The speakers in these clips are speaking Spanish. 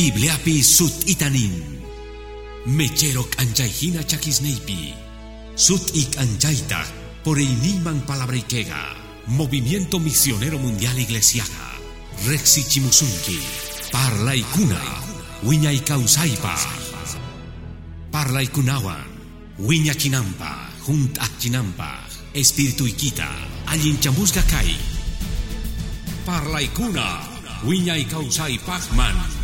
Bibliapi sut itanin. Mechero anchayhina chakisneipi. Sut ik anchayta por iniman palabrikega. Movimiento Misionero Mundial Iglesiaga. Rexi Chimusunki. Parla ikuna. Wiña ikausaipa. Parla ikunawan. Wiña chinampa. Junt chinampa. Espíritu ikita. Allin chamusga kai. Parla ikuna. Wiña pachman.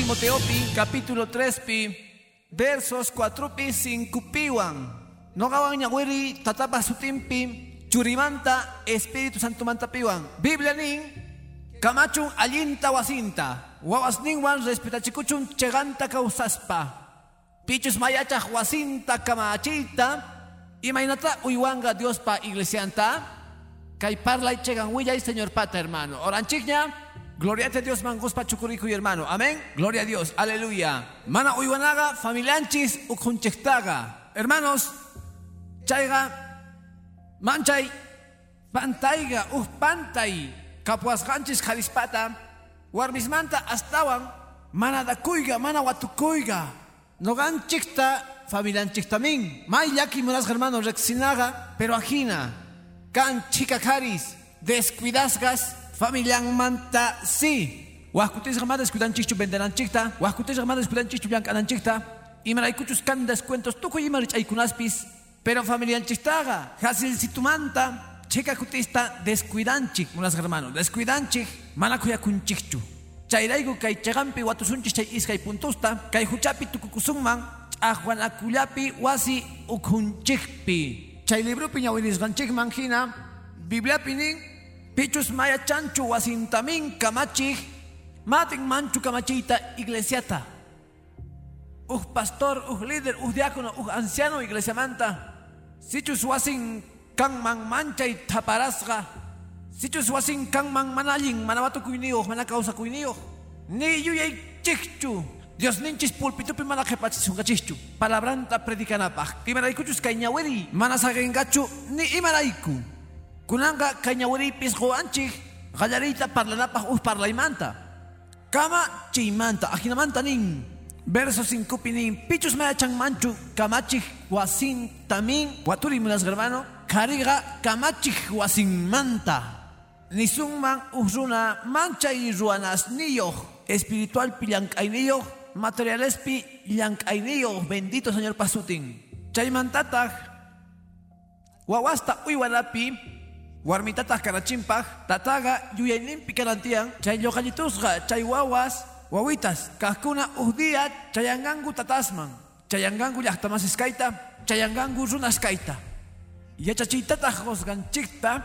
Timoteo pi, capítulo 3 pi, versos 4 pi 5 piwan. No gawan tatapa sutimpi, churimanta Espíritu Santo manta piwan. Biblia nin, kamachun allinta wasinta, wawas ninwan respetachikuchun cheganta kausaspa. Pichus mayachaj wasinta kamachita, imainata uywanga Dios pa iglesianta, kay parlay chegan willay Señor Pata hermano. Oranchigña, Gloria a Dios manguspa chukuriku y hermano. Amén. Gloria a Dios. Aleluya. Mana uywanaga familianchis ukunchektaga. Hermanos, chaiga manchay pantaiga uh pantay kapuasganchis jalispata warmismanta astawan mana dakuyga mana watukuyga noganchikta familianchiktamin may yaki hermanos rexinaga pero ajina kan chikacaris descuidasgas familian manta sí. Huascutis ramadas descuidan chichu venderán chicta. Huascutis ramadas descuidan chichu blancanan chicta. Y maraicuchus can descuentos tuco y marich kunaspis. Pero familian chistaga. Hasil situmanta. Chica cutista descuidan chik. Unas hermanos. Descuidan chik. Manakuya kun chichu. Chairaigu kai chagampi watusunchis chay iskay puntusta. Kai huchapi tukukusungman. Ajuanakullapi wasi ukunchikpi. Chay libro piña winisganchik manjina. Biblia pinin Pichus maya chanchu wasintamin kamachij, matin manchu kamachita iglesiata. Uh pastor, uh líder, uh diácono, uh anciano iglesia manta. Sichus wasin kan man manchay taparasga. Sichus wasin kan man manalin, manawatu kuiniyo, manakausa kuiniyo. Ni yuyay chichu. Dios ninchis pulpitupi mana kepachisungachichu. Palabranta predicanapaj. Kimaraykuchus kañaweri, manasagengachu ni imarayku. Kunanga kañawiripis anchik gallarita parlanapaj us parlaymanta. Kama chiymanta ajinamanta nin. Verso 5 pinin pichus mayachan manchu kamachik wasin tamin waturi munas hermano kariga kamachik wasin manta. Nisunman usruna mancha y ruanas niyo espiritual pillankainiyo materialespi llankainiyo bendito señor pasutin. Chaymantatag wawasta uywanapi warmitatas karachimpaj, tataga yuyayninpi karantian, chay lloqallitusqa, chay wawas, wawitas, kahkuna uhdía chayangangu tatasman, chayangangu llaqtamasiskayta, chayangangu runaskayta. Yachachiytataq qosqanchikta,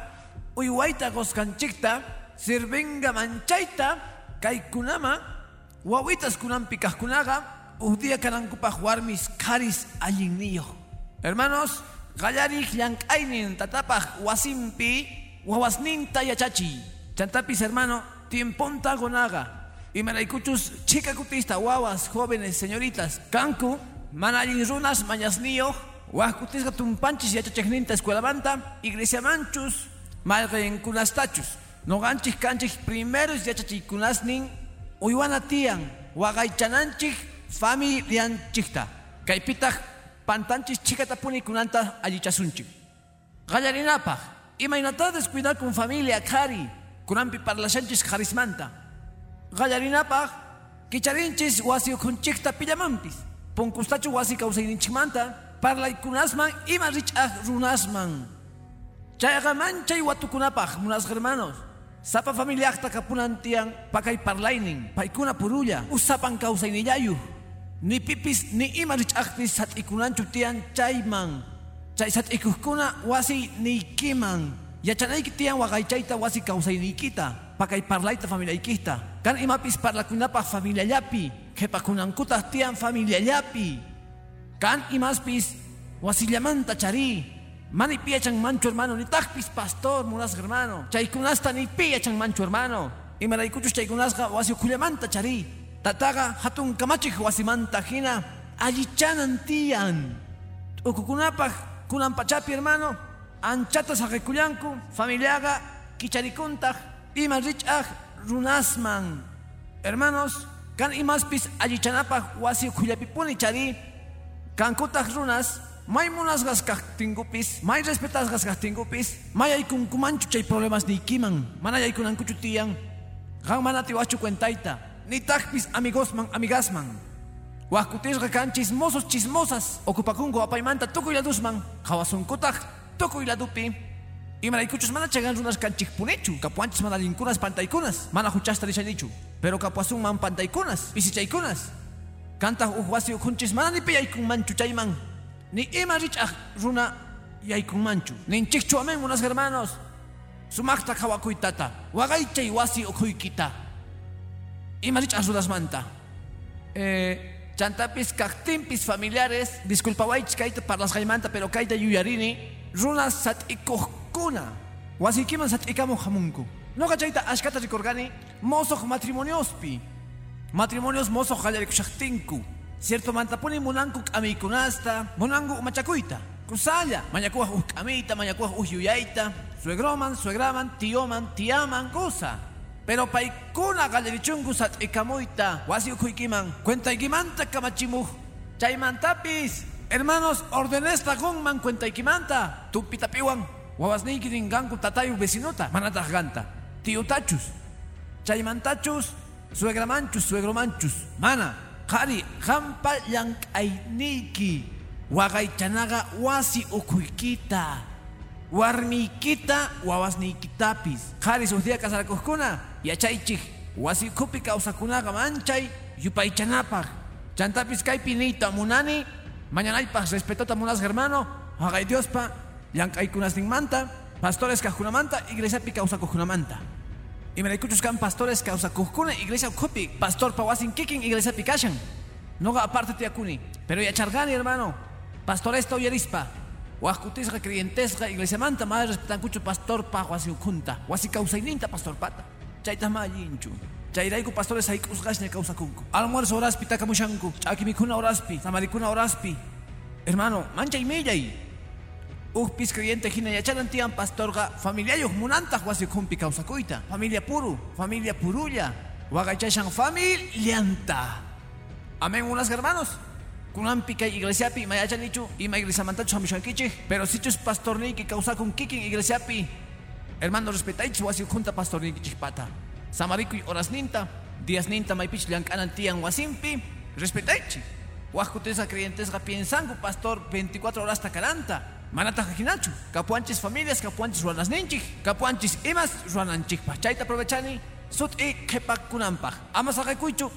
uywayta qosqanchikta, sirvinga manchayta, kaykunama, wawitas kunampi kahkunaga, uhdía kanankupaj warmis karis allinniyo. Hermanos, Gallarik llank'aynin tatapaj wasimpi wawasninta yachachi. Chantapis hermano, tiemponta gonaga. Y maraykuchus chica cutista wawas, jóvenes, señoritas, kanku, manallin runas mañasniyo, huascutisga tumpanchis yachachekninta escuela banta, iglesia manchus, malgen kunastachus. No ganchis canchis primeros yachachikunasnin, uywana tian, wagaychananchik, familianchikta. Kaypitaj pantanchis chikatapuni kunanta allichasunchik. Gallarinapaj, imaynata descuidar con familia kari, kunampi parlashanchis karismanta. Gallarinapaj, kicharinchis wasi ukunchikta pillamampis. Punkustachu wasi kausayninchikmanta, parlay kunasman ima richaj runasman. Chayqa manchay watukunapaj, munas hermanos. Sapa familiakta kapunantian pakay parlaynin, paykuna purulla, usapan kausaynillayu. Ni pipis ni ima richakpis sat ikunanchu tian chayman. Chay sat ikuskuna wasi ni kiman. Yachanayki tian wagaychayta wasi kausaynikita. Pakay parlayta familiaykita. Kan imapis parlakunapa familiallapi. Kepakunankutas tian familiallapi. Kan imaspis wasillamanta chari. Mani piachan mancho hermano, ni takpis pastor munas hermano. Chaykunasta ni piachan mancho hermano. Y maraykuchus chaykunasqa wasi ukulamanta chari. Tataga hatun kamachik wasimanta hina allichanan tiyan. Ukukunapaj kunan pachapi hermano anchata saqekullanku familiaga kicharikuntaj ima rich'aj runasman hermanos kan imaspis allichanapaj wasi ukhullapipuni chari kankutaj runas may munasqas kajtinkupis may respetasqas kajtinkupis may aykunkumanchu chay problemas niykiman mana yaykunankuchu tiyan qan mana tiwachchu cuentayta nitajpis amigosman amigasman wajkutisqa kan chismosos chismosas. Ocupakunku apaymanta tukuy ladusman qhawasunkutaj tukuy ladupi imaraykuchus mana chagan runas kanchikpunichu kapuanchis mana linkunas pantaykunas mana huchasta rishanichu pero kapuasunman pantaykunas pisichaykunas kantaq uj wasi ukhunchis mana nipi yaykunmanchu chayman ni ima rich'aj runa yaykunmanchu ninchikchu amen unas hermanos. Sumaqta qhawakuytata waqaychay wasi ima rich'aj runasmanta eh, chantapis kaqtinpis familiares disculpawaychis kayta parlasqaymanta pero kayta yuyarini runas sat'ikuqkuna wasiykiman sat'ikamuq hamunku noqa chayta ashkata rikurqani mosoq matrimoniospi matrimonios mosoq qallarikushaqtinku cierto mantapuni munanku k'amiykunasta munanku umachakuyta kusalla. K'amiyta mañakuwaq uj yuyayta suegroman suegraman tioman tiaman kusa pero paykuna qallarichunku sat'ikamuyta wasi ukhuykiman cuentaykimanta kamachimuj. Chaymantapis hermanos ordenesta gunman cuentaykimanta tupitapiwan wawasniyki ringanku tatayu vecinota manataq ganta. Tiyutachus chaymantachus suegramanchus suegromanchus. Mana qari qampa llank'ayniyki. Waqaychanaqa wasi ukhuykita warmiykita wawasniykitapis qari suq dia kasarakuqkuna yachaychik wasi ukhupi kawsakunaqa manchay yupaychanapaq chantapis kaypi niyta munani mañanaypaq respetota munas hermano. Waqay diospa llank'aykunasninmanta pastores kaqkunamanta iglesiapi kawsakuqkunamanta imaraykuchus kan pastores kawsakuqkuna iglesia ukhupi pastorpa wasin kikin iglesiapi kashan. Noqa aparte tiyakuni pero yacharqani hermano. Pastoresta uyarispa wajkutisqa creyentesqa iglesiamanta ma respetankuchu pastorpa wasi ukhunta wasi kawsayninta pastorpata chaytaq ma allinchu chayrayku pastores hayk'usqashña kawsakunku almuerzo horaspi takamushanku ch'aki mikhuna horaspi samarikuna horaspi hermano manchay millay Ujpis creyente hina yachanan tiyan pastorqa familiayuq munantaq wasi ukhunpi kawsakuyta familia puru familia purulla. Waqaychashan familianta amén unas hermanos. Kunanpi kay iglesiapi mayachanichu ima iglesiamantachus hamushankichik pero sichus pastorniyki kawsakun kikin iglesiapi hermano respetaychis wasi ukhunta pastorniykichikpata samarikuy horasninta díasninta maypich llank'anan tiyan wasinpi respetaychik wajkutisa creyentesqa piensanku pastor 24 horas takaranta manata hinachu kapuanchis familias kapuanchis ruanasninchik kapuanchis imas ruananchikpaq chayta aprovechani sut'i qhipakunanpaq ama saqakuychu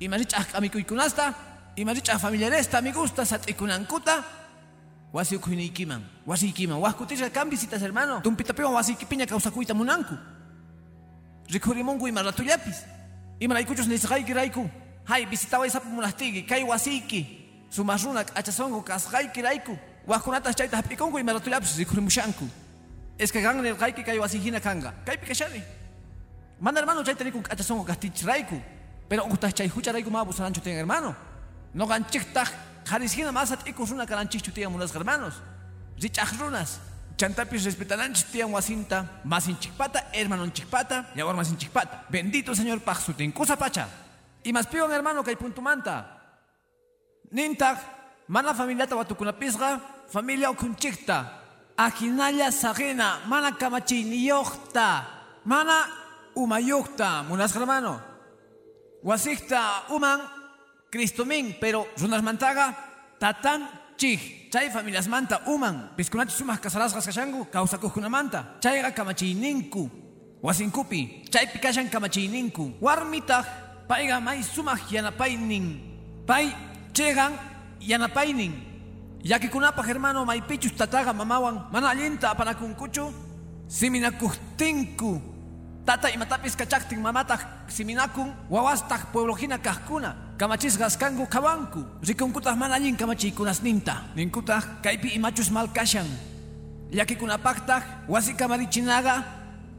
ima rich'aq k'amikuykunasta ima rich'aq familiaresta amigusta sat'ikunankuta wasi ukhuynikiman wasiykiman wajkutisqa kan visitas hermano. Tumpitapiwan wasiykipiña kawsakuyta munanku. Rikhurimunku ima ratullapis imaraykuchus nisqayki rayku hay visitaway sapu munaptiki kay wasiyki sumaq runa k'achasonku kasqayki rayku wajkunatas chayta hap'ikunku ima ratullapis rikhurimushanku es que kan nirqayki kay wasiyhina kanqa kaypi kashani mana hermano chayta rikun k'achasonku kajtichis rayku pero uqtaq chay hucha rayku ma tiyan hermano. Noqanchiktaj qarisjina mas at'ikus runa karanchikchu tiyan munasqa hermanos rich'aq runas. Chantapis respetananchis tiyan wasinta masinchikpata hermanonchikpata yawar masinchikpata bendito señor paq sutinkusa pacha. Imaspiwan hermano kay puntumanta nintaj mana familiata watukunapisqa familia ukhunchikta akinalla saqina mana kamachiyniyuqta mana umayuqta munasqa hermano wasikta uman cristomin pero runasmantaqa tatan chij chay familiasmanta uman piskunachi sumaq kasarasqas kashanku kawsakuqkunamanta chayqa kamachiyninku wasinkupi chaypi kashan kamachiyninku warmitaq payqa may sumaq yanapaynin pay chayqan yanapaynin llakikunapaq hermano maypichus tataqa mamawan mana allinta apanakunkuchu siminakuqtinku tata imatapis kachaktin mamataq siminakun wawastaq pueblojina kaqkuna kamachisqas kanku qawanku rikunkutaq mana allin kamachiykunasninta ninkutaq kaypi imachus mal kashan llakikunapaqtaq wasi kamarichinaqa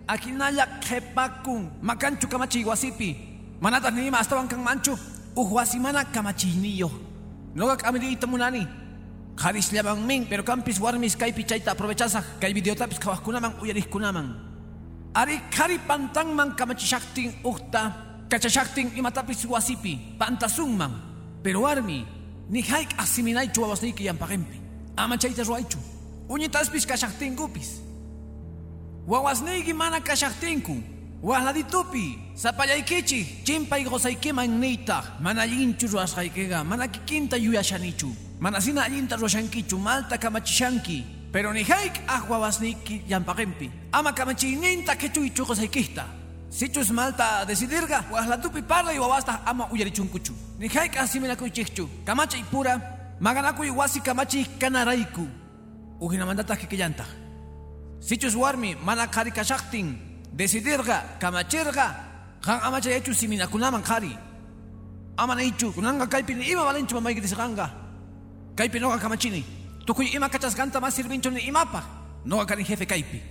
akinalla qhepakun makanchu kamachiy wasipi. Manataq ni ima astawan kanmanchu uj wasi mana kamachiyniyoq noqa k'amiriyta munani Harisllaman min, pero campis warmis kaypi chayta aprovechasa kay videotapis kawajkunaman uyarikkunaman. Ari kari pantanman kamachishaktin ukta, kachashaktin imatapis wasipi, pantasunman. Pero warmi, ni haik asiminaychu wawasniki yampaqinpi. Ama chayta ruaychu. Uñitaspis kashaktinkupis. Wawasniki mana kashaktinku. Wahladitupi, sapallaykichik, chimpay gozaykiman niytaq, mana allinchu ruwasqaykiqa, mana kikinta yuyashanichu, mana sina allinta ruwashankichu, malta kamachishanki, pero ni hayk ah wawasniki yampaqinpi, ama kamachiyninta kichuychu gozaykihta. Sichus malta decidirga, wahlatupi parla y wawasta ama uyarichunkuchu. Ni hayk asiminakuychikchu, kamachay pura, maganakuy wasi kamachay kanarayku, ujinamandata kikillanta. Sichus warmi, mana karikashaktin, decidirga, kamachirga, kan amacha hecho siminakunaman kari. Amana ichu, kunanga kaipi ni ima valenchu mamay kitisganga. Kaipi noga kamachini. Tukuy ima kachas ganta mas sirvincho ni imapa. Noga kari jefe kaipi.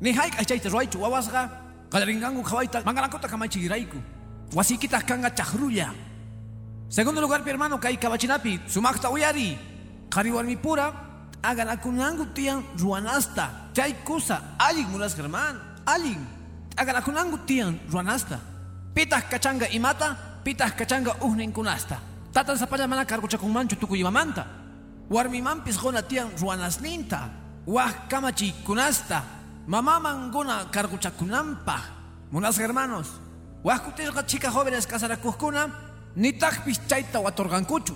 Ni haik achaita roichu wawasga, kalaringangu kawaita, mangarakota kamachi giraiku. Wasikita kanga chahrulla. Segundo lugar, mi hermano, kai kabachinapi, sumakta uyari. Kari warmi pura, aganakunangu tian ruanasta. Chay kusa, alin mulas germán, alin. agarakunangu tian ruanasta. Pitas kachanga imata, pitas kachanga uhnin kunasta. Tatan sapaya mana karkuchakunmanchu tukuyimamanta. Warmi mampis gona tian ruanasninta. Wah kamachi kunasta. Mamaman gona karkuchakunampa. Munas hermanos. Wah kutirqa chica jóvenes kasarakuskuna, ni takpis chayta watorgankuchu.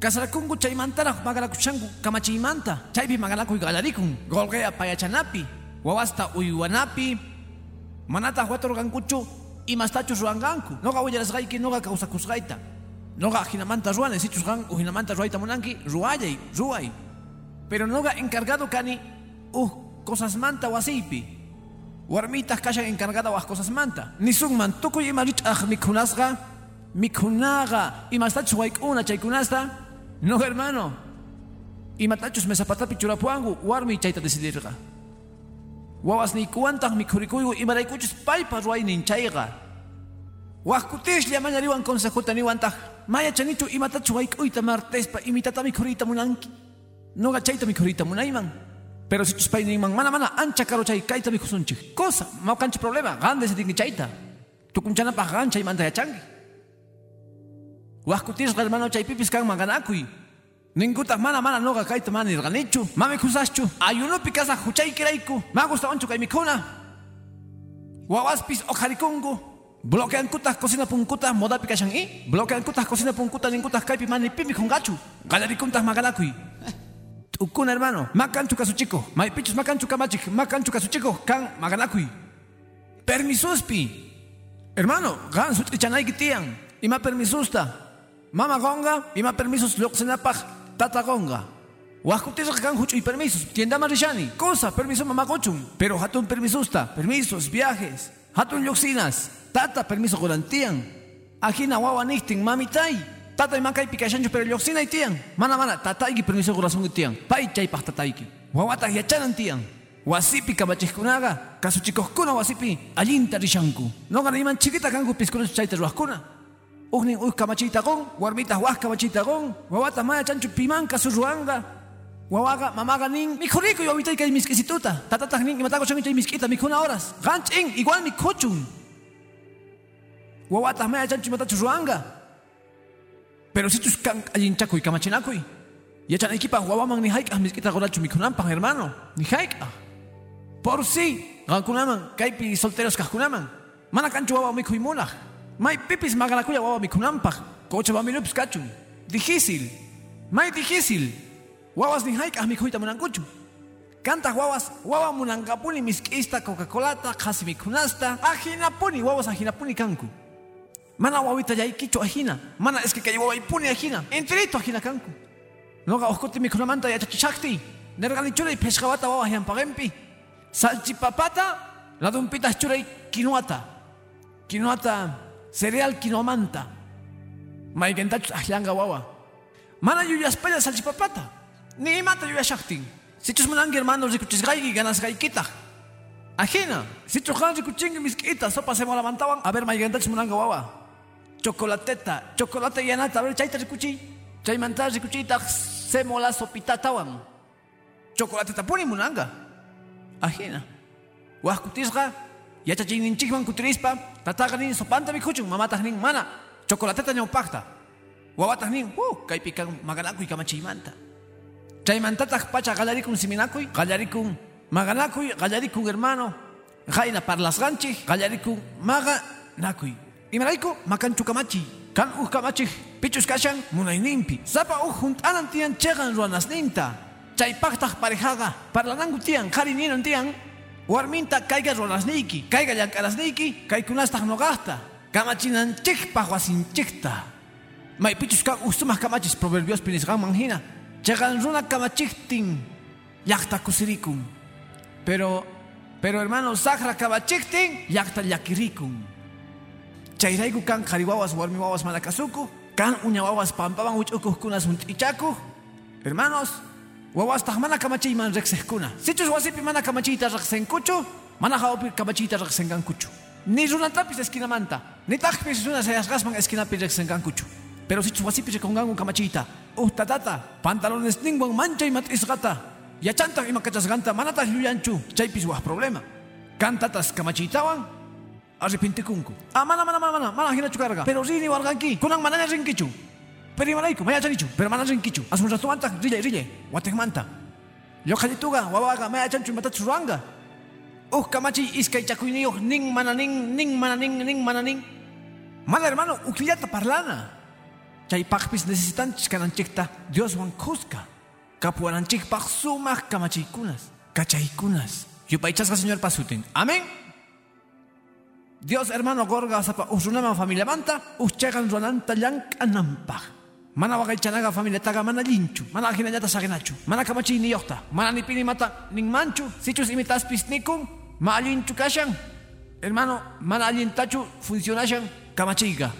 Kasarakungu chaymantaraq magarakushanku kamachiymanta. Chaypi maganakuy galarikun. Golgea payachanapi. Wawasta uyuanapi. manata huatorgankuchu imastachu ruanganku noqa willarasqayki noqa kawsakusqayta noqa hinamanta ruane sichusqan uhinamanta ruayta munanki ruayay ruay pero noqa encargado kani uh cosas manta wasiypi warmitas kashan encargada was cosas manta. Nisunman tukuy ima rich'aq mikhunasqa mikhunaqa imastachu wayk'una chaykunasta. No hermano. Imatachus mesapatapi churapuanku warmi chayta decidirqa wawasniykuwantaq mikhurikuyku imaraykuchus paypa ruwaynin chayqa waqkutishlla mañariwan consejuta niwantaq mayachanichu imatachu wayk'uyta martespa imitata mikhuriyta munanki. Noqa chayta mikhuriyta munayman pero sichus pay ninman mana mana ancha karo chay kayta mikhusunchik cosa mawkanchi problema qan decidinki chayta tukunchanapaq qan chaymanta yachanki waqkutishqa hermano chaypipis kanman ganakuy Ninguta mana mana noga kaita mana nirganichu. Mami kusaschu. Ayunupi kasa huchay kiraiku. Ma gusta onchu kay mikuna. Wawaspis okarikungu. Bloquean kutas cocina punkuta moda pikashan i. Bloquean kutas cocina punkuta ningutas kaipi mani pimi kungachu. Galarikuntas magalakui. Ukuna hermano. Makanchu kasuchiko. Maipichus makanchu kamachik. Makanchu kasuchiko. Kan magalakui. Permisuspi. Hermano, gan sutrichanay kitian. Ima permisusta. Mama gonga, ima permisos luksinapaj tata gonga. Wakutisqa kan huch'uy permisos, tienda marishani, cosa, permiso mamá cochum, pero hatun permisusta, permisos, viajes, hatun lluksinas, tata permiso golantian, ajina wawa nihtin, mamitay, tata y makay pikashancho, pero lluksina tian, mana mana, tatayki permiso corazón tian, pay chaypaj tatayki, wawata yachanan tian, wasipi kamachikunaga, kasuchikoskuna wasipi, allinta rishanku, no iman chiquita kanku piskunas chayta ruaskuna. Ugnin uy kamachita gon, warmitas was kamachita gon, wawata maya chanchu pimanka su ruanga. Wawaga mamaga nin, mikhuriko yo mitay kay miskisituta. Tatatak nin imatago chay miskita mikhuna horas. Ganching igual mi kochun. Wawata maya chanchu matachu ruanga. Pero si tus kan ayinchakuy kamachinakuy. Yachan equipa wawaman ni haik ah miskita gorachu mikhunampan hermano. Ni haik. Por si, gankunaman, kaypi solteros kahkunaman. Mana kanchu wawa mikhuy munah. May pipis maganakuya wawa mikunampaq. Kocha bambinups kachun. Difícil. May difícil. Wawas ni haik mikhuyta munankuchu. Kantaq wawas wawa munankapuni misk'ista Coca-Colata qhasi mikhunasta. Ajinapuni wawas ajinapuni kanku. Mana wawita yaykichu ajina. Mana es que kay wawaypuni ajina. Enterito ajina kanku. Noqa uqkuti mikhunamanta yachachishaqti. Nerganichuray peshqawata wawa llampaqinpi. Salchipapata ladunpitas churay kinuata. Kinuata cereal kinomanta. Maigentachus ahlanga wawa. Mana yuyaspaya salchipapata. Ni imata yuyashaktin. Sichus munangi hermano rikuchisgayki ganasgaykita. Ajena. Sichus han rikuchingi miskita. Sopa se molamantawan. A ver, maigentachus munanga wawa. Chocolateta. Chocolate yanata. Ver, chayta rikuchi. Chaymanta rikuchita. semola sopitatawan. Chocolate tapuni munanga. Ajena. Huascutisga, yachachinin kutirispa, tataganin sopanta mikuchun, mamatagnin mana, chocolateta ñaupakta. Wawatagnin, uh, kaypikan maganakuy kamachimanta. Chaymantataq pacha qallarikun siminakuy, qallarikun maganakuy, qallarikun hermano, Jaina parlasganchik, qallarikun maga nakuy. Imarayku makanchu kamachi, kan uh kamachi, pichus kashan munayninpi. Sapa uh juntanan tiyan chegan ruanasninta. Chaypaqtaq parejaga, parlanangu tiyan, qarininon tiyan, warminta kayga ruanasniki, kayga llankarasniki, kaykunastaq noqaqta. Kamachinanchikpaq wasinchikta. May pichus kan uh sumaq kamachis proverbios pinisqanman hina. Chegan runa kamachiktin, llaqta kusirikun. Pero, pero hermano, sakra kamachiktin, llaqta llakirikun. Chayrayku kan qhariwawas warmi wawas manakasuku, kan uña wawas pampawan huch'ukuqkuna suntichaku. Hermanos, wawastaq mana kamachiyman riqsiqkuna. Sichus wasipi mana kamachiyta riqsinkuchu, mana hawpi kamachiyta riqsinkankuchu. Ni runatapis eskinamanta, ni taqpis runa sayasqasman esquinapi riqsinkankuchu. Pero sichus wasipi riqunkanku kamachiyta, uh tatata, pantalones ningwan manchay mat'isqata, yachantaq ima kachasqanta manataq lluyanchu, chaypis waq problema. Kantatas kamachiytawan, arrepintikunku. Ah, mana, mana, mana, mana, mana hinachu carga. Pero rini warganki, kunan mananya rinkichu. Pero imarayku, maya chanichu, pero mana rinkichu. Asun ratuanta, rille, rille, watekmanta. Yo khalituga, wawaga, maya chanchu matachu ruanga. Uh, kamachi iskay chakuyniyuq, ning mana ning, ning mana ning, ning mana ning. Mana hermano, uklillata parlana. Chay pakpis necesitanchik kananchikta Dios wan kuska. Kapuananchikpaq sumaq kamachiykunas, kachaykunas. Yupaychasqa señor pasutin. Amén. Dios hermano gorga sapa usrunaman familia manta uschagan runanta llank'anampaq. Mana waqaychanaqa familia taga mana linchu, mana ajinallata saginachu, mana kamachiy niyuqta, mana nipini mata ninmanchu, sichus imitaspis nikun, ma allinchu kashan. Hermano, mana allintachu funcionashan kamachiyqa.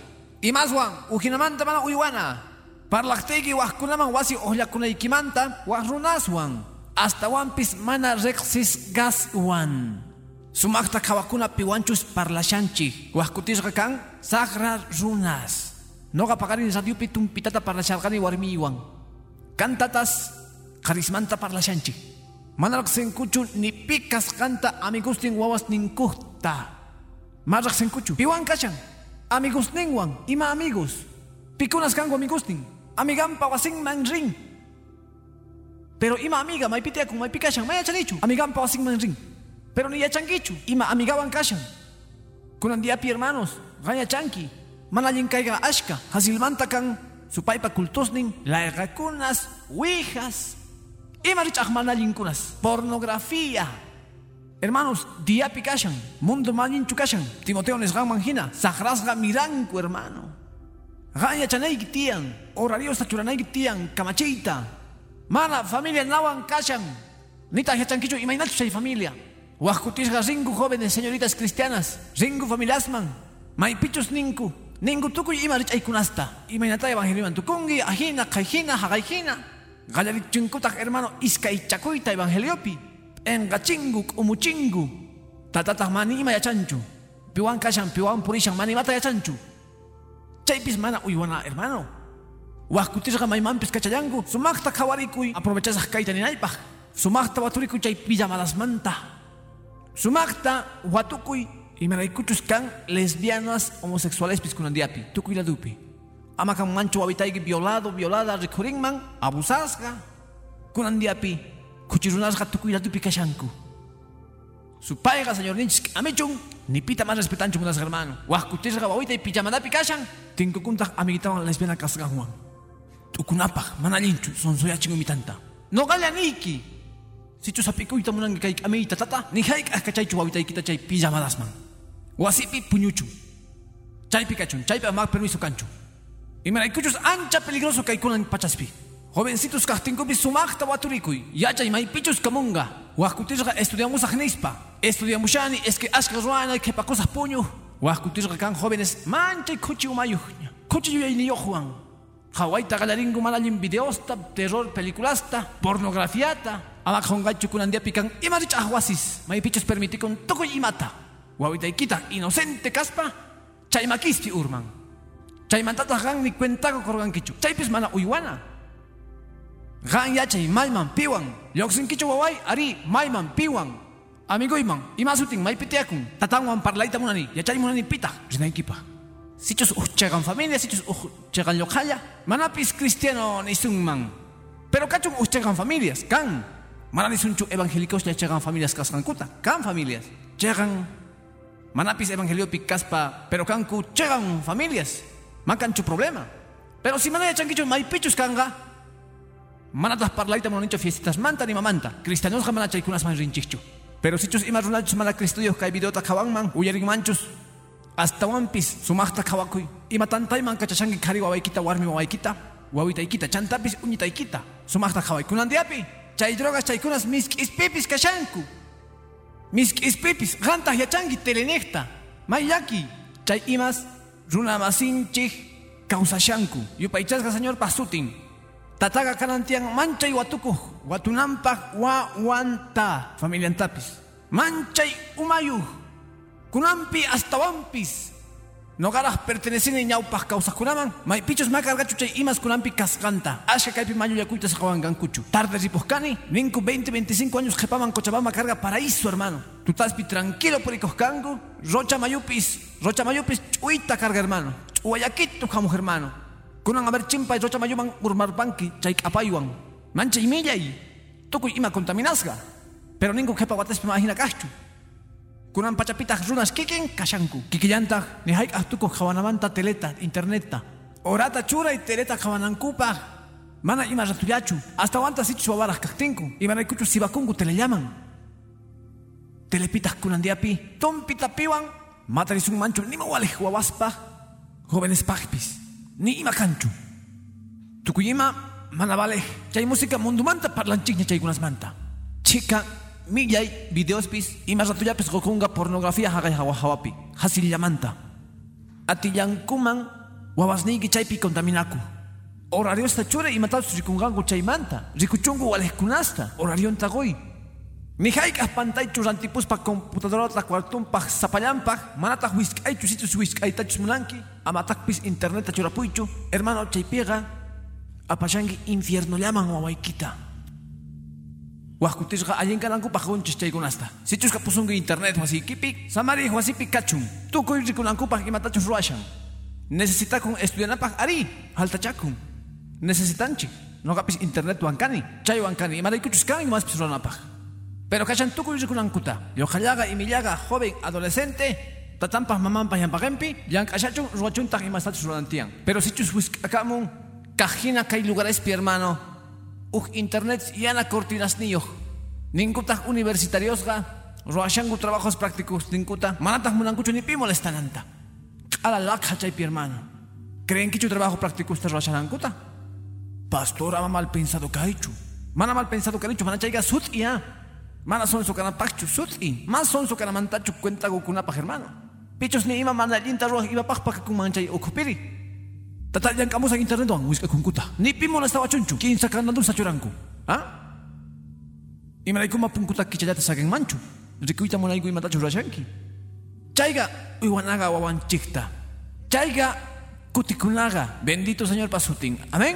Imaswan, ujinamanta mana uywana. Parlaqtiyki waqkunaman wasi uqllakunaykimanta waq runaswan. Hasta wampis mana riqsisqaswan. Sumaqta qhawakuna piwanchus parlashanchik. Waqkutisqa kan sagra runas. Noqa paqarini radiopi tumpitata parlasharqani warmiywan. Kantatas qarismanta parlashanchik. Mana riqsinkuchu ni pikas kanta amigustin wawas ninkuqta. Ma riqsinkuchu. Piwan kashan. Amigos ningwan, ima amigos. Pikunas kangu amigustin. Amigampa wasinman ring. Pero ima amiga, may pitea kung may pikasyan, may achanichu. Amigampa wasinman ring. Pero ni yachankichu, ima amigawan kashan. Kunan diapi hermanos, ganya chanki. Manalin kaiga ashka, hasilmanta kan supaypa kultusnin, laergakunas, wijas. Ima rich manalin kunas, pornografía. Hermanos, diapi kashan, mundo maninchu kashan, Timoteo nesgan manjina, sahrasga miranku hermano. Ganya chanayki tiyan, horarios tachuranayki tiyan, kamachita. Mana familia nawan kashan. Nita yachankichu imainachu chay familia. Huascutisga ringu jóvenes señoritas cristianas, ringu familiasman, maipichus ninku, ninku tukuy ima rich aykunasta, imainata evangeliman. Tukungi, ajina, kajina, hagayjina, galarichunkutak hermano iskay chakuyta evangeliopi, engachingu, umuchingu, tatatak mani ima yachanchu, piwan kashan, piwan purishan, mani mata yachanchu, chaypis mana uywana hermano, Huascutisga maimampis kachayangu, sumakta kawarikuy, aprovechasaj kayta ninaypaj, sumakta waturikuy chay pijamalasmanta, Sumakta, watukuy, y kan lesbianas homosexuales piskunandiapi, tukuy la dupi. Ama kan mancho wabitayki violado, violada, rikurinman, abusasga, kunandiapi, kuchirunasga tukuy la dupi kashanku. Su paiga, señor Ninchik, amichun, ni pita más respetancho munas hermano. Huascutisga wawita y pijamadapi kashan, tinkukuntak amiguitawan lesbiana kasgan Tukunapaj, manalinchu, son. No Si chu sapikuyta munanki kay amita tata, ni hayk akachaychu wawitaykita chay pijamadasman. Wasipi puñuchu. Chaypi kachun, chaypi amak permiso kanchu. Y maraykuchus ancha peligroso kaykunan pachaspi. Jovencitos kahtinkupi sumakta waturikuy. Yachay maypichus kamunga. Wahkutisqa estudiamos agnispa. Estudiamushani es que ashka ruana que pacosas puño. Wahkutisqa kan jóvenes manchay kuchi umayuhña. Kuchi yuyayniyuhwan. Hawaita galaringu manalin videosta, terror peliculasta, pornografiata. Amak hongachu kunandiapi kan ima rich ahwasis. Maypichus permitikun tukuy imata. Wawitaykita inocente kaspa. Chaymakispi urman. Chaymantataq kan ni cuentaqa korgankichu. Chaypis mana uywana. Gan yachay mayman piwan. Lluqsinkichu waway ari mayman piwan. Amigoyman, imasutin maypitiakun. Tatanwan parlaita munani, yachay munani pita. Rinaykipa. Sichus uchchegan familia, sichus uchchegan lokalla. Manapis cristiano nisunman. Pero kachun uchchegan familias, kan. Manani sunchu evangélicos ya chegan familias kaskankuta. Kan familias. Chegan manapis evangelio pikaspa, pero kanku chegan familias. Mankanchu problema. Pero si manaya chanquicho maypichus kanga, manatas parlaita mononicho fiestas manta ni mamanta. Cristianos jamana chaykunas man rinchichu. Pero si chus ima runachus mana cristudios kay videota kawanman, uyarin manchus. Hasta wampis sumaqta kawakuy. Ima tantayman kachashangi kari wawaykita warmi wawaykita. Wawitaykita chantapis uñitaykita. Sumaqta kawaykunandiapi. Chay drogas chaykunas misk'ispipis kashanku. Misk'ispipis qantaq yachanki telenekta. Mayaki. Chay imas runa masinchik kawsashanku. Yupaychasqa señor pasutin. Tataga kanantian manchay watukuj. Watunanpaq wawanta. Familiantapis. Manchay umayuj. Kunampi hasta wampis. Nogaras pertenecen ñawpaq kawsaqkunaman maypichus makargachu chay imas kunampi kasqanta ashka kaypi mayu yakuyta saqawankankuchu tarde ripuskani ninku 20 25 años qhipaman Cochabamba carga paraíso hermano. Tutaspi tranquilo purikuqkanku rocha mayupis rocha mayupis ch'uyta carga hermano. Ch'uwayakito hamuj hermano. Kunan a ver chimpay rocha mayuman urmarpanki chay k'apaywan mancha imillay tukuy ima contaminasqa pero ninku qhipa wataspi mahina kajchu kunan pachapitaq runas. Kikin kashanku kikillantaq ni hayk'aq tukuq qhawanamanta teleta internetta orata churay teleta qhawanankupaq mana ima ratullachu hasta wanta sichus wawaraq kaqtinku imaraykuchus sibakunku telellaman telepitaq kunandiapi tumpitapiwan matarisunmanchu nima walej wawaspaq jovenespaqpis ni ima kanchu. Tukuy ima mana valej chay música mundumanta parlanchikña chaykunasmanta chika millay videospis ima ratuyapis qokunga pornografía haqay hawa hawapi. Hasillamanta atillankuman wawasniyki chaypi contaminaku horariosta chure imatapas rikunqanku chaymanta rikuchunku walejkunasta horarionta qoy ni hayk'aq pantaychu rantipuspa computadorata cuartunpaq sapallanpaq manataq wisk'aychu situs wisk'aytachus munanki. Amataqpis interneta churapuychu hermano chaypiqa apashanki infiernollaman wawaykita Wahkutisqa allinkanankupaq qunchis chaykunasta. Sichusqa pusunki internet wasiykipi, samari wasipi kachun. Tukuy rikunankupaq imatachus ruwashan. Necesitakun estudianapaq ari, haltachakun. Necesitanchik. Noqapis internet wankani, chay wankani, imaraykuchus kan imaspis ruwanapaq. Pero kashan tukuy rikunankuta. Yoqallaqa imillaqa joven adolescente, tatanpaq mamanpaq llampaqenpi, llank'ashachun ruwachuntaq imasachus ruwanantiyan. Pero sichus wisk'akamun, kajina kay lugarespi hermano, uj internet yana cortinas niyo. Ninkuta universitariosga, roashangu trabajos prácticos ninkuta, manatas munankuchu ni pi molestananta. Ala lakha chaypi hermano. ¿Creen que tu trabajo práctico está roashanankuta? Pastor ama mal pensado kaichu. Mana mal pensado kaichu, mana chayga sut ya. Mana son su kana pachu sut i. Más son su kana mantachu cuenta gokunapa hermano. Pichos ni ima mana linta roa iba pakpak kumanchay okupiri. Tatalyan kamu sa internet doang wis kunkuta. Ni pimo na stawa chunchu. Kinsa ka nandun sa churanku. Ha? Imalay ko mapungkuta kichayata sa aking manchu. Rikuita mo na igoy mata churashanki. Chayga uiwanaga wawan chikta. Chayga kutikunaga. Bendito Señor pasuting. Amén.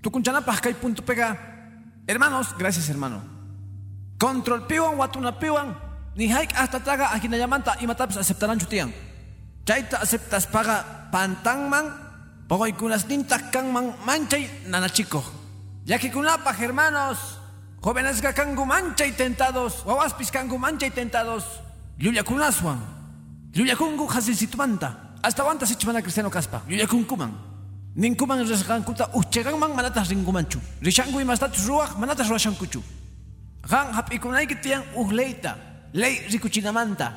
Tukunchanapaj kay punto pega. Hermanos, gracias hermano. Control piwan watuna piwan. Ni haik hasta taga akinayamanta imataps aceptarán chutian. Chayta aceptas paga pantangman, pogoy kunas nintak kangman manchay nanachiko. Yakikunapaj hermanos, jóvenes que kangu manchay tentados, wawaspis kangu manchay tentados, yuya kunaswan, yuya kungu hasisitumanta, hasta wanta sichmana cristiano kaspa, yuya kunkuman. Ninkuman resgankuta uchegangman manatas ringumanchu, rishangu imastatus ruach manatas ruashankuchu. Gan hapikunayki tiyan uhleita, ley rikuchinamanta,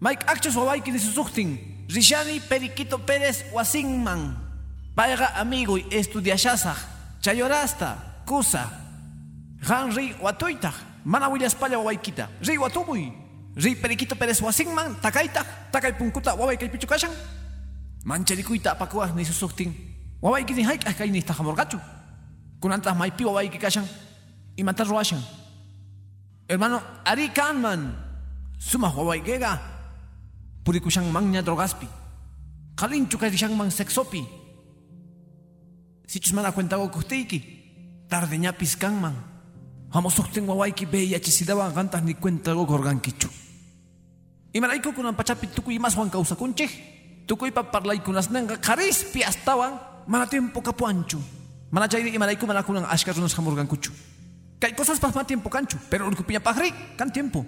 Mike Achos wawaiki de susuchtin. Rishani Periquito Pérez Wasinman. Paiga amigo y estudiashasa. Chayorasta. Kusa. Han ri watuita. Mana willas palla wawaikita. Ri watumuy. Ri Periquito Pérez Wasinman. Takaita. Takay punkuta wawaikay pichukashan. Mancharikuita apakuah ni susuchtin. Wawaiki ni haik akay ni tajamorgachu. Kunantas maipi wawaiki kashan. Imantas ruashan. Hermano, Ari Kanman. Suma wawaikega. purikusang mangnya drogaspi. Kalin chuka siyang mang sexopi. Si chus mana kwenta ko kustiki. tardeñapis kanman hamusuktin wawayki beyachisidawan qantas ni cuenta gorgankichu imarayku kunan pachapi tukuy maswan kawsakunchik tukuypa parlaykunasnanqa qarispi astawan mana tiempo kapuanchu mana chayri imarayku mana kunan ashka runas hamurgankuchu kay cosas pas mana tiempo kanchu pero urkupiñapaqri kan tiempo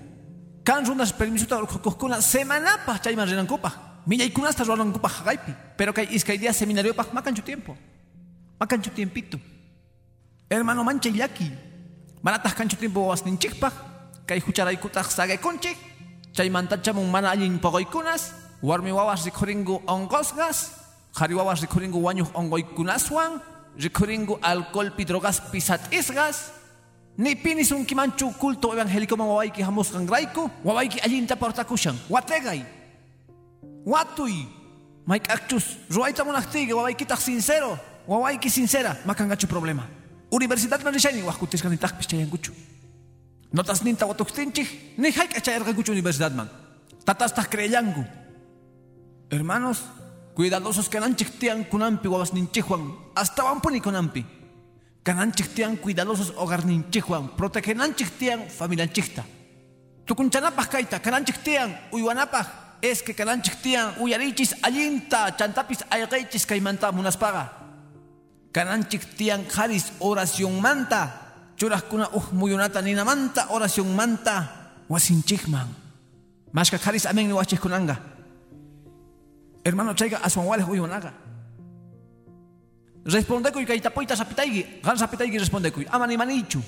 kan runas permisuta urkukuqkuna semanapaq chayman rinankupaq millaykunasta ruranankupaq haqaypi pero kay iskay día seminariopaq makanchu tiempo. Makanchu tiempito. Hermano manchay llaki manataq kanchu tiempo wawasninchikpaq kay hucharaykutaq sagaykunchik chaymantachamun mana allin poqoykunas warmi wawas rikhuringu onqosqas qhari wawas rikhuringu wañuq onqoykunaswan rikhuringu alcoholpi drogaspi sat'isqas ni pini sunkimanchu culto evangélicoman wawayki hamusqanrayku wawayki allinta portakushan wategay watuy mayk'aqchus ruwayta munaqtiyki wawaykitaq sincero wawayki sincera makanqachu problema. Universidadman rishaynin waqkutisqanitaqpis chayankuchu notasninta watuqtinchik ni hayk'a chayarqankuchu universidadman tatastaq creyanku hermanos cuidadosos kananchik tiyan kunampi wawasninchikwan astawanpuni kunampi kananchik tiyan cuidadosos hogarninchikwan protegenanchik tiyan familianchikta tukunchanapaq kayta kananchik tiyan uywanapaq es que kananchik tiyan uyarichis allinta chantapis ayqaychis kaymanta munaspaqa kananchik tiyan qaris oracionmanta churaqkuna uj muyunata ninamanta oracionmanta wasinchikman. Mashka qaris amenni wachikkunanga hermano chayqa aswanwalej uywanaqa respondecuy kay tapuyta sapitayki qan sapitayki respondecuy ama nimanichu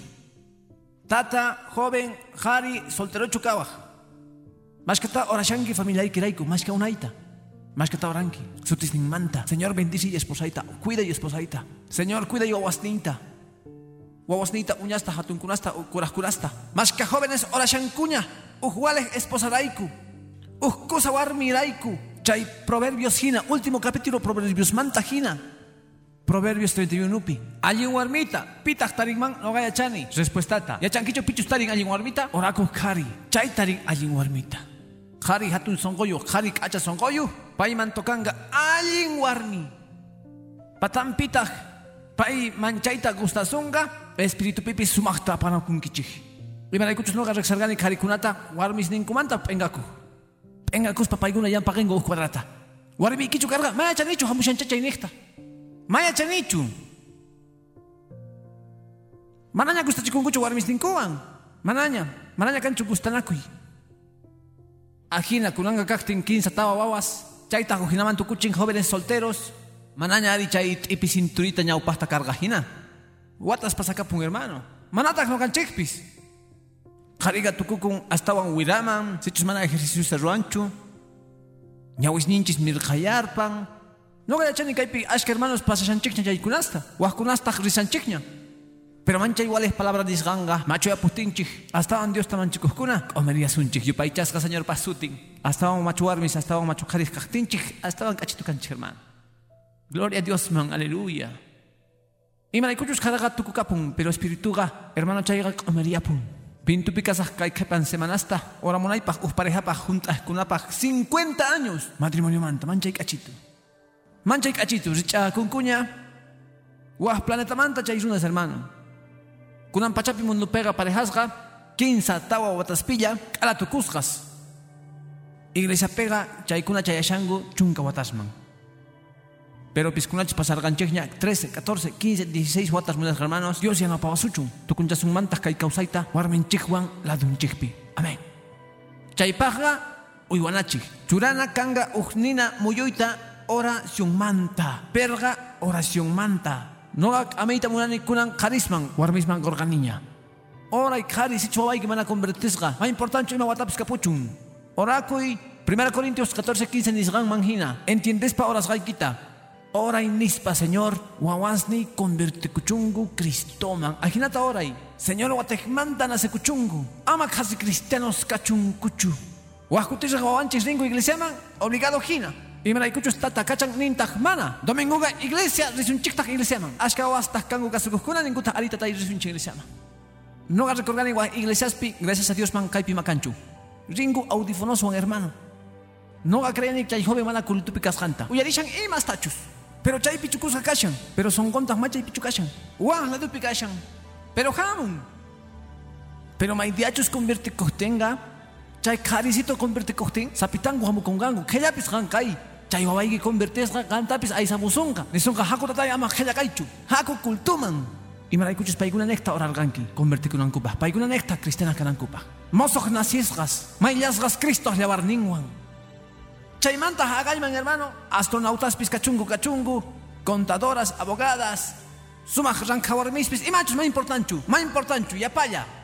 tata joven qhari solterochu kawaj mashkata orashanki familiaykirayku mashka unayta mashkata oranki sutisninmanta señor bendice y esposayta cuida y esposayta señor cuida y wawasninta wawasnita uñasta hatunkunasta kurajkunasta mashka jóvenes orashankuña ujwalej esposarayku ujkusa warmirayku chay proverbios hina último capítulo proverbios manta hina Proverbios 31 upi. Allin warmita, pitaq tarinman no chani. Respuestata. Yachankicho pichus tarin allin warmita, orako kari. Chay tarin allin warmita. Kari hatun songoyo, kari kacha songoyo. Payman tokanga allin warmi. Patan pitaq, pay manchaita gustasunga, espiritu pipi sumakta panakunkichik. Imanaykuchus noga rexargani karikunata, warmis ninkumanta pengaku. Pengakus papayguna yan pagengo cuadrata. Warmi kichu karga, maya chanichu hamushanchacha inekta. Maya chanichu. Manaña gustachikunkuchu warmisninkuwan. Manaña, manaña kanchu gustanakuy. Ajina kunanga kaktin 15 tawa wawas. Chayta hujinaman tukuchin jóvenes solteros. Manaña ari chay ipi cinturita ñaupasta cargajina. Watas pasakapun hermano. Manatak no kanchikpis. Qhariqa tukukun astawan wiraman, sichus mana ejercicios ruanchu. Ñawisninchis mirqayarpan. Noqa yachani kaypi ashka hermanos pasashanchikña yaykunasta, waqkunastaq risanchikña. Pero mancha iguales palabras disganga, macho ya putinchik, astawan Dios tamanchikuskuna, comería sunchik, yupaychasqa señor pasutin. Astawan macho warmis, astawan macho qaris kaqtinchik, astawan kachitukanchik hermano. Gloria a Dios man, aleluya. Imanaykuchus qharaqa tukukapun, pero espirituqa, hermano chayqa comería pun. Pintupi kasaq kaykapan semanasta, oramunaypaq ujparejapaq junt'aqkunapaq 50 años matrimonio manta, manchay kachitu. Manchay kachitu, richakunkuña, wah planeta manta chay runas hermano. Kunan pachapi mundo pega parejasqa, 15 tawa wataspilla, kala tukusqas. Iglesia pega, chaykuna chayashangu, chunka watasman. Pero piskunachis pasarganchikña 13, 14, 15, 16 watas mudas hermanos, Dios ya no pawasuchun. Tukunchasun mantas kay kausaita, warmin chikwan ladunchikpi. Amén. Chaypaqa uywanachik. Churana kanga ujnina muyuyta oración manta. Perga oración manta. Noga ameita munani kunan karisman, warmisman gorganiña. Ora y karis ichwaway que mana convertisga. Ma importante ima watapis kapuchun. Orakuy 1 Corintios 14, 15 nisgan manjina. Entiendes pa oras gaikita. Ora nispa, Señor, wawasni convertikuchungu Cristoman. Ajinata oray. Señor, watekmanta nase kuchungu. Ama casi cristianos kachunkuchu. Wakutisha wawanchis ringo iglesiaman, obligado jina. Imaraykuchus tata kachan nintaq mana. Dominguga iglesia risunchiktaj iglesiaman. Ashka wastaj kangu kasukuskuna ninguta arita tay risunchik iglesiaman. Noga recordani wa iglesiaspi, gracias a Dios man kaipi makanchu. Ringu audífonos wan hermano. Noga creani chay joven mana kultupi kasqanta. Uyarishan imas tachus. Pero chay pichukusqa kashan. Pero son contas machay pichu kashan. Wah, la dupi kashan. Pero hamun. Pero maidiachus converticohtenga. Chay carisito converticohten. Sapitango hamukongango. Kellapis hankay. Chay wawaigi convertesqa cantapis aisamusunqa. Nisunqa haku tatay ama qellakaychu. Haku kultuman. Imaraykuchus paykuna nekta orarqanki. Convertikunankupaq. Paykuna nekta cristiana kanankupaq. Mosoq nasisqas. Mayllasqas Cristo llawarninwan. Chaymanta hagayman hermano, astronautas kachungu kachungu, contadoras, abogadas, sumaq rankawarmispis, imachus más importanchu, más importanchu,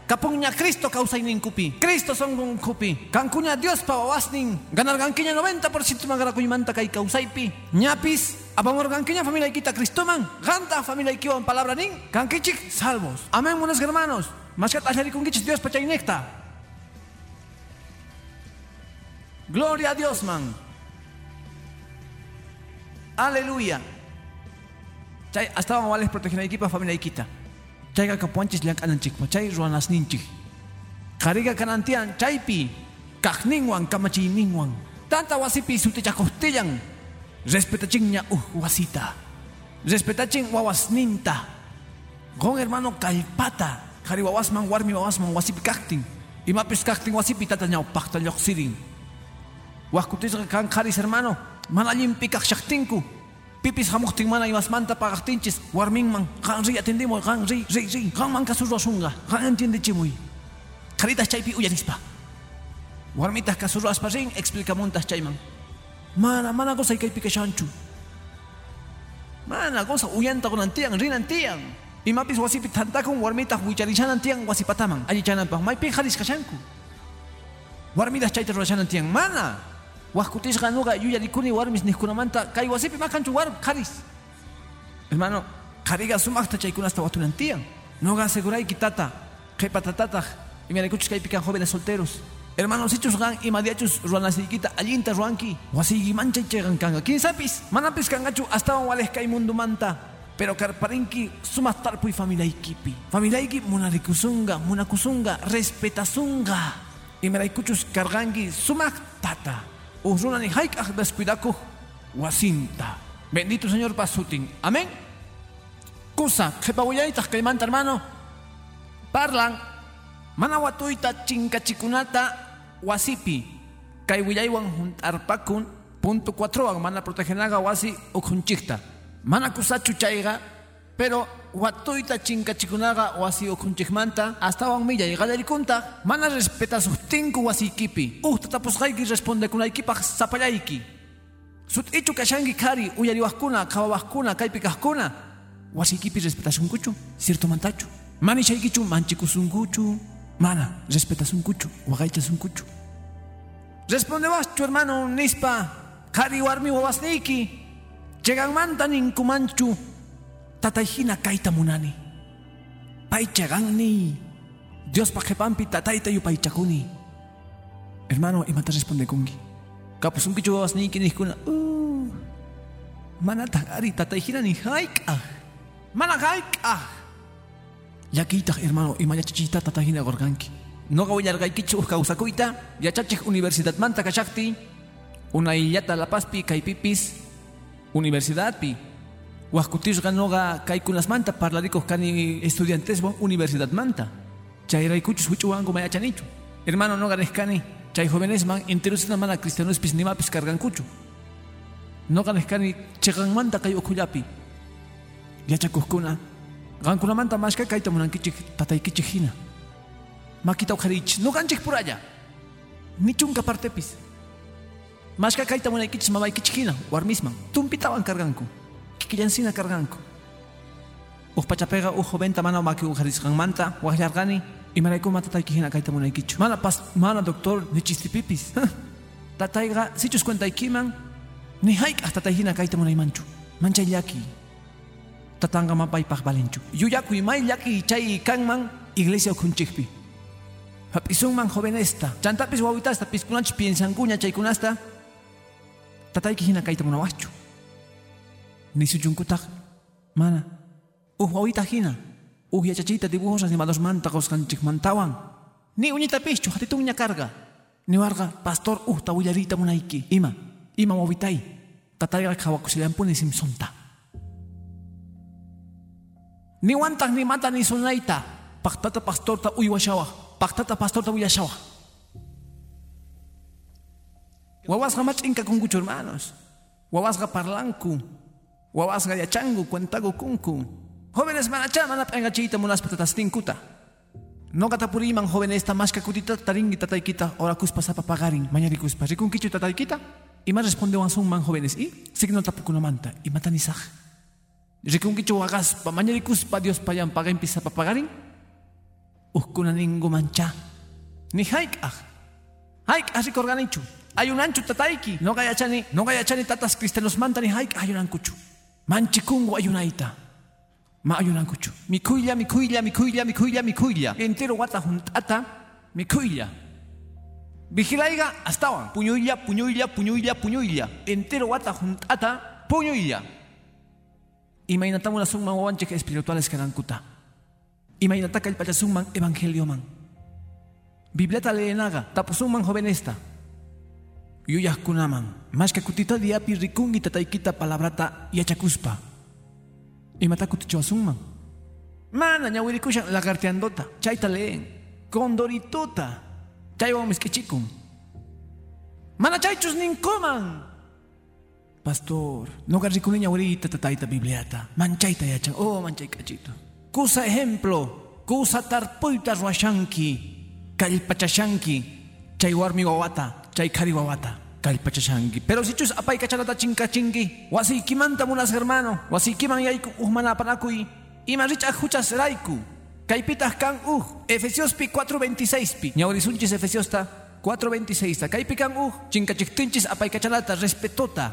yapaya. Kapuña Cristo causa kupi. Cristo son un kupi. Kankuña Dios pa wawasnin. Ganar ganquiña 90% magarakuymanta kay kausaypi. Ñapis, abamor ganquiña familia ikita Cristoman. Ganta familia ikiwan palabra nin. Kankichik salvos. Amén, buenos hermanos. Maskat ahlarikungichis Dios pachaynekta. Gloria a Dios, man. Aleluya. Chay hasta wales proteger equipa familia ikita. Chay ga kapuanchis liang ananchik chay ruanas ninchik. Kariga kanantian chaypi kakningwan kamachiningwan. Tanta wasipi sutichakostillan. Respetachingña uh wasita. Respetaching wawasninta. Gon hermano kalpata. Kari wawasman warmi wawasman wasipi kakting. Imapis kakting wasipi tatañaw pakta siring. Wahkutisqa kan karis hermano mana pikak shaktinku pipis hamuqtin mana imasmanta paqaqtinchis warminman qan ri atendimo qan ri ri ri. Qanman kasurrasunqa qan entiendechimuy qharitas chaypi uyarispa warmitas kasurraspa rin explicamuntas chayman. Mana mana cosa kaypi kashanchu mana cosa uyanta kunantiyan rinantiyan imapis wasipi tantakun warmitas wicharishanantiyan wasipataman. Allichananpaq maypi qaris kashanku warmitas chayta rurashanantiyan mana Huascutisqa nuqa yuyarikuni warmis niskunamanta kay wasipi makanchu war qaris. Hermano, qhariqa sumaqta chaykunasta watunantiyan. Nuqa segurayki tata, qhipa tatataq, imaraykuchus kaypi kan jóvenes solteros. Hermano, sichus gan imadiachus ruanasiykita allinta ruanki, wasiykimancha chayqan kanga. Kinsapis, manapis kangachu astawan wales kay mundumanta. Pero karparinki sumas tarpuy familiaykipi. Familiayki munarikusunga, munakusunga, respetasunga. Imaraykuchus karganki sumaq tata. Usruna ni haik ah descuidaku wasinta. Bendito Señor pasutin. Amén. Kusa, jepawiyaita kaimanta hermano. Parlan. Manawatuita chinkachikunata wasipi. Kay willaywan juntarpakun punto 4 mana protegenaga wasi ukunchikta. Mana kusachu chayga pero watuita chinkachikunaqa wasi ukunchikmanta astawan millay qallarikунta mana respetasuhtinku wasikipi. Uhta tapusqayki respondekunaykipak sapallayki sut'ichu kashanki khari uyariwaqkuna qhawawaqkuna kaypi kaqkuna wasikipi respetasunkuchu ciertomantachu manishaykichu manchikusunkuchu mana respetasunkuchu waqaychasunkuchu respondewaschu hermano nispa khari warmi wawasniyki cheganmanta ninkumanchu tatayhina kaita munani. Paichagani. Dios pajepampi tataita yupaichakuni. Hermano, y mata responde kungi. Kapusunki chubawas ni kini kuna. Uh, mana tagari tatayhina ni haika. Mana haika. Yakita hermano, y maya chichita tatayhina gorganki. No gawillargaykichu kawsakuita, yachachik universidad manta kachakti, una illata la paspi kaipipis, universidad pi, Huascutisqa noqa kaykunasmanta parlarikuq kani estudianteswan universidad manta. Chayraykuchus huch'uwanku mayachanichu. Hermano noqa nihkani chay jovenesman enterosina mana cristianospis nimapis kargankuchu. Noqa nihkani chiqanmanta kay ukhullapi. Yachakuqkuna qankunamanta mashka kayta munankichik tataykichik hina. Makita uqharich nuqanchik puralla. Nichunka partepis. Mashka kayta munaykichis mamaykichik hina warmisman. Tumpitawan karganku kikillansina karganku uqpachapega uq venta mana maki uqharisqanmanta waqllarqani imaraykuman tataykihina kayta munaykichu mana pas mana doctor ni chistipipis tatayqa sichus cuentaykiman ni hayk'aq tataykihina kayta munaymanchu manchay llaki tatanqa mapaypaq valenchu yuyakuy may llaki chay kanman iglesia ukhunchikpi hap'isunman jovenesta chantapis wawitasta piskunanchis piensankuña chaykunasta tataykihina kayta munawaqchu ni suyunkutaj mana uj wawita hina uj yachachita dibujos animados manta mantawan ni uñita pichu hatituña carga ni warga pastor uj tawillarita munayki ima ima wawitay tatayqa qhawakusillanpuni simsonta Ni wantaq ni mata ni sunayta. Paqtata pastorta uywashawa. Paqtata pastorta uyashawa. Wawasqa mach'inka kunkuchu hermanos. Wawasqa parlanku. Wawasqa yachangu cuentago kunku. Jóvenes manacha mana p'engachiyta munaspa tatastinkuta. Noqata puriman jóvenes tamashka kutita taringi tataykita orakuspa sapa pagarin mañarikuspa. Rikunkichu tataykita? Ima respondewan sunman jóvenes y signo tapukunamanta. Ima tanisaj. Rikunkichu wagaspa mañarikuspa Dios payan pagan sapa pagarin? Ningu mancha. Ni haik ah. Haik ah rikorganichu. Ayunanchu tataiki. No gayachani, no gayachani tatas cristianos manta ni haik ayunankuchu. Manchikungu ayunaita. Ma ayunankuchu. Mikuilla, mikuilla, mikuilla, mikuilla, mikuilla. Entero wata juntata, mikuilla. Vigilaiga astawan. Puñuilla, puñuilla, puñuilla, puñuilla. Entero wata juntata, puñuilla. Imainatamo la summan wawanchik espirituales karankuta. Imainataka el pachasumman evangelio man. Bibliata leenaga, tapusumman jovenesta. Yuyahkunaman, mashka kutita diapi rikungi tataykita palabrata yachakuspa. Imata kutichwasunman. Mana ñawirikushan lagarteandota, chayta leen, condoritota, chaywan miskichikun. Mana chaychus ninkoman. Pastor, no garrikuni ñawirita tatayta bibliata, manchayta yachan, oh manchay kachito. Kusa ejemplo, kusa tarpuyta ruashanki, kallpachashanki, chay wawata, chay kari wawata pero si chus apay kachanata chinkachinki wasiykimanta munas hermano wasiykiman yayku uhmanapanakuy ima rich'aq huchas rayku kaypitaq kan uj efesiospi 4.26pi ñawrisunchis efesiosta 4.26ta kaypi kan uj chinkachiktinchis apay kachanata respetota.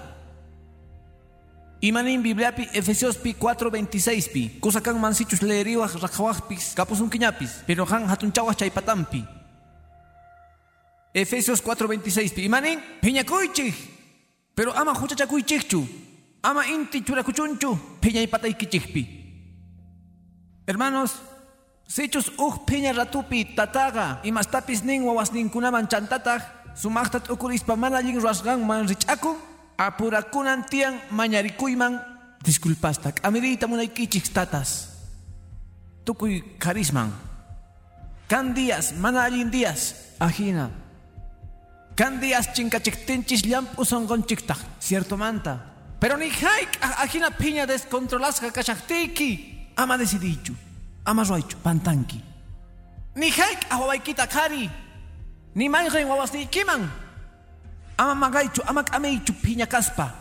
Imanin bibliapi efesiospi 4.26pi kusa kan mansichus leeriwaq raqhawaqpis kapusunkiñapis pero han hatunchawaq chay patampi Efesios 4:26 imanin piñakuychik pero ama huchachakuychikchu ama inti churakuchunchu piñaypataykichikpi Hermanos sichus uj piña ratupi tataga imastapis nin wawasninkunaman chantataq sumaqta t'ukurispa mana allin ruwasqanman rich'akun apurakunan tiyan mañarikuyman disculpasta k'amiriyta munaykichik tatas. Tukuy karisman. Kan días mana allin días ajina Kan días chinkachiktinchis llampu songonchiktaj, cierto manta. Pero ni haik ajina piña descontrolasca kachaktiki. Ama decidichu, ama roichu, pantanki. Ni haik ahuaikita kari. Ni mayren wawasnikiman. Ama magaichu, ama kameichu piña kaspa.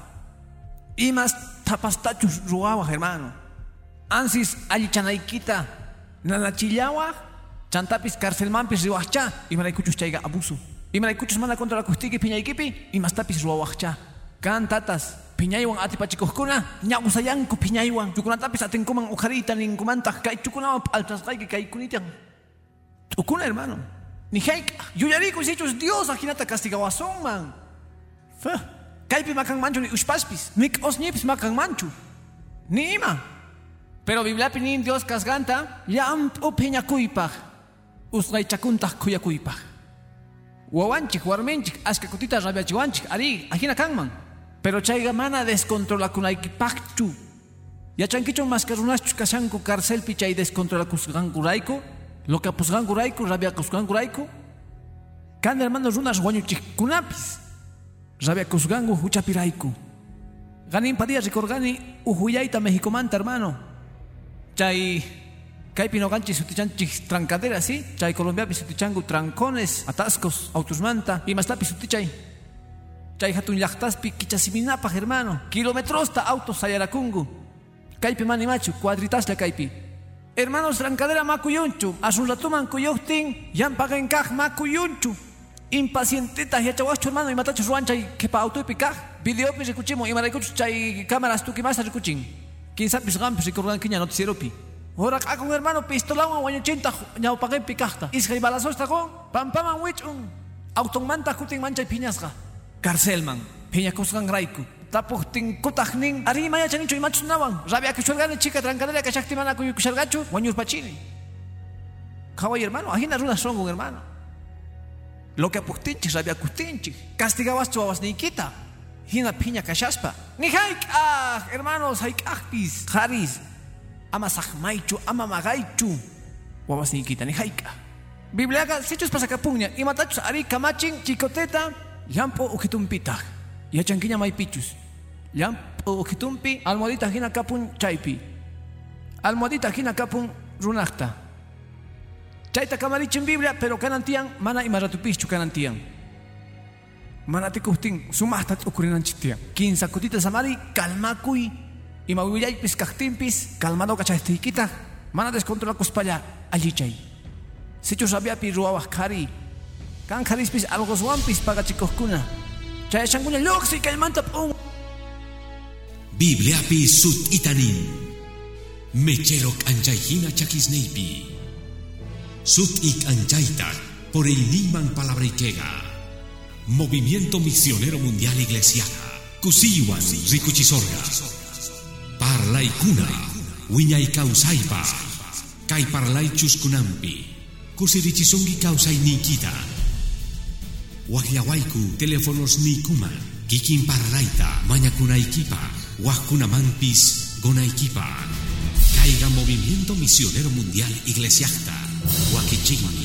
Imas tapastachus ruawa, hermano. Ansis allichanaikita. Nanachillawa. Chantapis carcelmampis riwachcha. Y maraykuchus chaiga abuso. Imaraykuchus mana contra la kustiki piñaykipi imastapis ruwawaqcha. Kan tatas piñaywan atipachikuqkuna ñawsayanku piñaywan chukunatapis atinkuman ujarita ninkumantaq kay chukunawan p'altasqayki kaykunitan. T'ukuna hermano. Ni hayka yuyariku sichus Dios ajinata castigawasunman. Fa. Kaypi makanmanchu ni ushpaspis, ni k'osnipis makanmanchu. Ni ima. Pero Bibliapi nin Dios kasganta llamp'u piñakuypaq. Usqaychakuntaq kuyakuypaq. Wawanchik warminchik ashka kutita rabiachiwanchik ari ajina kanman pero chayqa mana descontrolakunaykipaqchu yachankichon maskarunaschu kashanku carcelpi chay descontrolakusqankurayku loqapusqankurayku rabiakusqankurayku kan hermano runas wañuchikkunapis. Rabiakusqanku huchapirayku. Ganinpa dia rikurqani uhuyayta Mexicomanta hermano. Chay Kaypi noqanchis sutichanchik trancadera, ¿sí? Chay Colombiapi sutichanku trancones, atascos, autusmanta, imastapi sutichay. Chay hatun llaqtaspi kichasiminapaj, hermano. Kilometrosta autos sayarakungu. Kaypi manimachu, cuadritasla kaypi. Hermanos, trancadera makuyunchu. Asun ratuman kuyuhtin, yampagenkaj makuyunchu. Impacientita yachawachu hermano y matachu ruanchay kepa autopi kaj. Videopi rikuchimo y maraykuchu chay cámaras tukimasa rikuchin. Kinsapis gampis rikurgankiña noticieropi. Ora akong hermano pistolawan wañuchinta ñawpaqin pikaqta. Iskay balasosta ko pampaman wich'un. Autonmanta kutin manchay piñasqa. Carcelman piñakusqan rayku. Tapuqtin kutaq nin ari mayachanichu imachus nawan. Rabiakushurgani chica trancadera kashakti mana kuyukushargachu wañurpachini. Kaway hermano, ajina runas songun hermano. Lo que apuqtinchik rabiakustinchik. Castigawastu wawasniykita. Hina piña kashaspa. Ni hayk'aq, hermanos, hayk'aqpis. Qaris. Ama saqmaychu ama magaychu wawasniykita nihayka Bibliaqa sichus pasakapunña imatachus ari kamachin chikoteta llampo ukitumpita yachankiña maypichus llampo ukitumpi almohadita hina kapun chaypi almohadita hina kapun runaqta chayta kamarichin Biblia pero kanantiyan mana ima ratupischu kanantiyan mana tikuptin sumaqta t'ukurinanchik tiyan kinsa kutita samari kalmakuy ima willaypis kaqtinpis kalmado kachaytiykita mana descontrolakuspalla allichay sichus rabiapi ruwawaq qhari kan qharispis algoswanpis pagachikuqkuna chayashankuña lluqsi kaymanta p'un Bibliapi sut itanin. Mechero kanchayhina chakisneipi. Sut ik anchaita por el Niman Palabrikega. Movimiento Misionero Mundial Iglesiaca. Kusiwan Rikuchisorga. Parlay kuna. Wiñay kausaipa. Kay parlay chuskunampi. Kusirichisungi kausay nikita. Wahyawaiku teléfonos nikuma. Kikin parlayta mañakunaykipa. Wajkunamampis gonaykipa. Caiga Movimiento Misionero Mundial Iglesiasta. Wakichigmi.